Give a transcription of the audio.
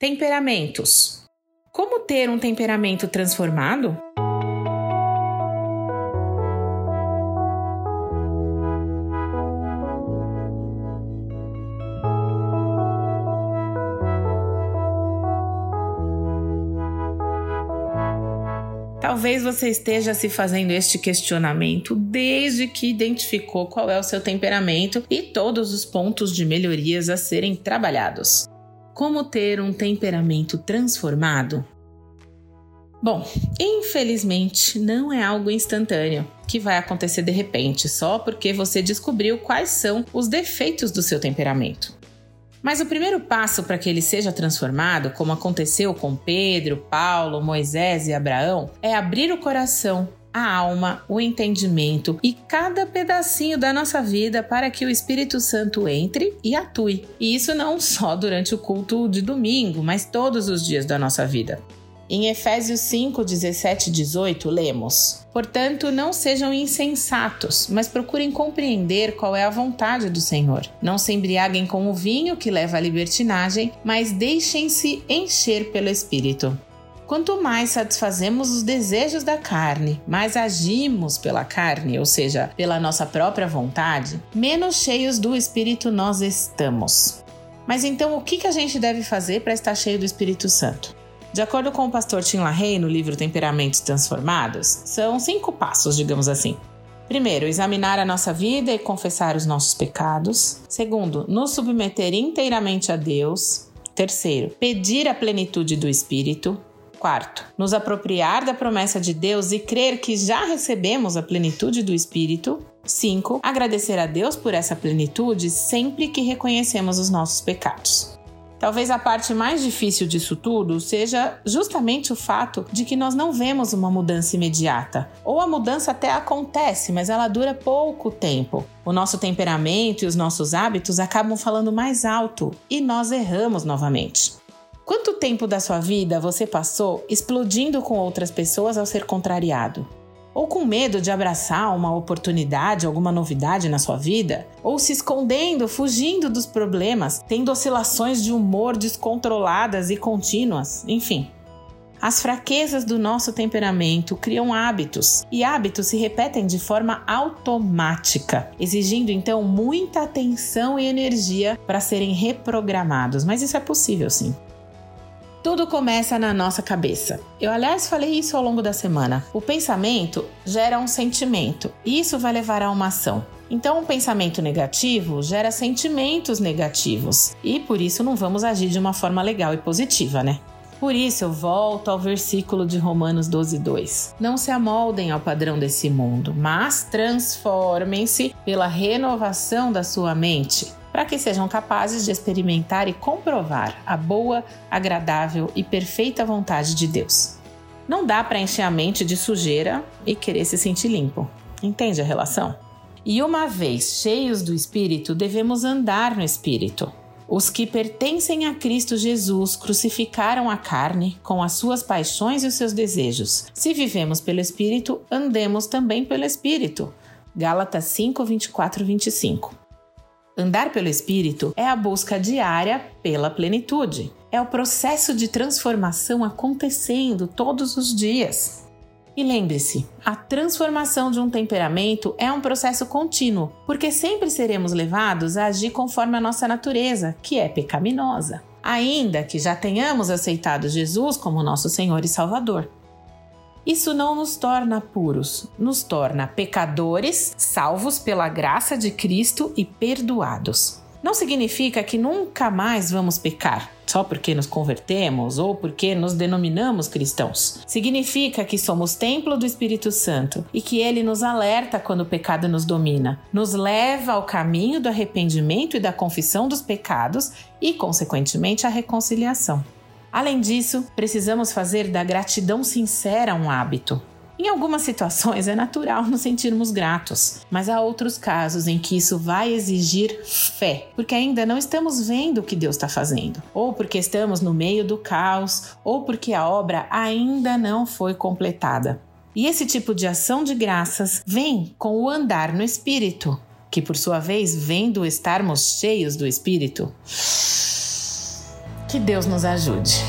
Temperamentos. Como ter um temperamento transformado? Talvez você esteja se fazendo este questionamento desde que identificou qual é o seu temperamento e todos os pontos de melhorias a serem trabalhados. Como ter um temperamento transformado? Bom, infelizmente não é algo instantâneo que vai acontecer de repente só porque você descobriu quais são os defeitos do seu temperamento. Mas o primeiro passo para que ele seja transformado, como aconteceu com Pedro, Paulo, Moisés e Abraão, é abrir o coração, a alma, o entendimento e cada pedacinho da nossa vida para que o Espírito Santo entre e atue. E isso não só durante o culto de domingo, mas todos os dias da nossa vida. Em Efésios 5, 17 e 18, lemos: Portanto, não sejam insensatos, mas procurem compreender qual é a vontade do Senhor. Não se embriaguem com o vinho que leva à libertinagem, mas deixem-se encher pelo Espírito. Quanto mais satisfazemos os desejos da carne, mais agimos pela carne, ou seja, pela nossa própria vontade, menos cheios do Espírito nós estamos. Mas então, o que a gente deve fazer para estar cheio do Espírito Santo? De acordo com o pastor Tim LaHaye no livro Temperamentos Transformados, são cinco passos, digamos assim. Primeiro, examinar a nossa vida e confessar os nossos pecados. Segundo, nos submeter inteiramente a Deus. Terceiro, pedir a plenitude do Espírito. Quarto, nos apropriar da promessa de Deus e crer que já recebemos a plenitude do Espírito. 5. Agradecer a Deus por essa plenitude sempre que reconhecemos os nossos pecados. Talvez a parte mais difícil disso tudo seja justamente o fato de que nós não vemos uma mudança imediata. Ou a mudança até acontece, mas ela dura pouco tempo. O nosso temperamento e os nossos hábitos acabam falando mais alto e nós erramos novamente. Quanto tempo da sua vida você passou explodindo com outras pessoas ao ser contrariado? ou com medo de abraçar uma oportunidade, alguma novidade na sua vida, ou se escondendo, fugindo dos problemas, tendo oscilações de humor descontroladas e contínuas, enfim. As fraquezas do nosso temperamento criam hábitos, e hábitos se repetem de forma automática, exigindo então muita atenção e energia para serem reprogramados. Mas isso é possível sim. Tudo começa na nossa cabeça. Eu, aliás, falei isso ao longo da semana. O pensamento gera um sentimento e isso vai levar a uma ação. Então, um pensamento negativo gera sentimentos negativos e por isso não vamos agir de uma forma legal e positiva, né? Por isso eu volto ao versículo de Romanos 12, 2. Não se amoldem ao padrão desse mundo, mas transformem-se pela renovação da sua mente para que sejam capazes de experimentar e comprovar a boa, agradável e perfeita vontade de Deus. Não dá para encher a mente de sujeira e querer se sentir limpo. Entende a relação? E uma vez cheios do Espírito, devemos andar no Espírito. Os que pertencem a Cristo Jesus crucificaram a carne com as suas paixões e os seus desejos. Se vivemos pelo Espírito, andemos também pelo Espírito. Gálatas 5, 24 25. Andar pelo Espírito é a busca diária pela plenitude. É o processo de transformação acontecendo todos os dias. E lembre-se, a transformação de um temperamento é um processo contínuo, porque sempre seremos levados a agir conforme a nossa natureza, que é pecaminosa, ainda que já tenhamos aceitado Jesus como nosso Senhor e Salvador. Isso não nos torna puros, nos torna pecadores, salvos pela graça de Cristo e perdoados. Não significa que nunca mais vamos pecar, só porque nos convertemos ou porque nos denominamos cristãos. Significa que somos templo do Espírito Santo e que ele nos alerta quando o pecado nos domina, nos leva ao caminho do arrependimento e da confissão dos pecados e, consequentemente, à reconciliação. Além disso, precisamos fazer da gratidão sincera um hábito. Em algumas situações é natural nos sentirmos gratos, mas há outros casos em que isso vai exigir fé, porque ainda não estamos vendo o que Deus está fazendo, ou porque estamos no meio do caos, ou porque a obra ainda não foi completada. E esse tipo de ação de graças vem com o andar no Espírito, que por sua vez vem do estarmos cheios do Espírito. Que Deus nos ajude.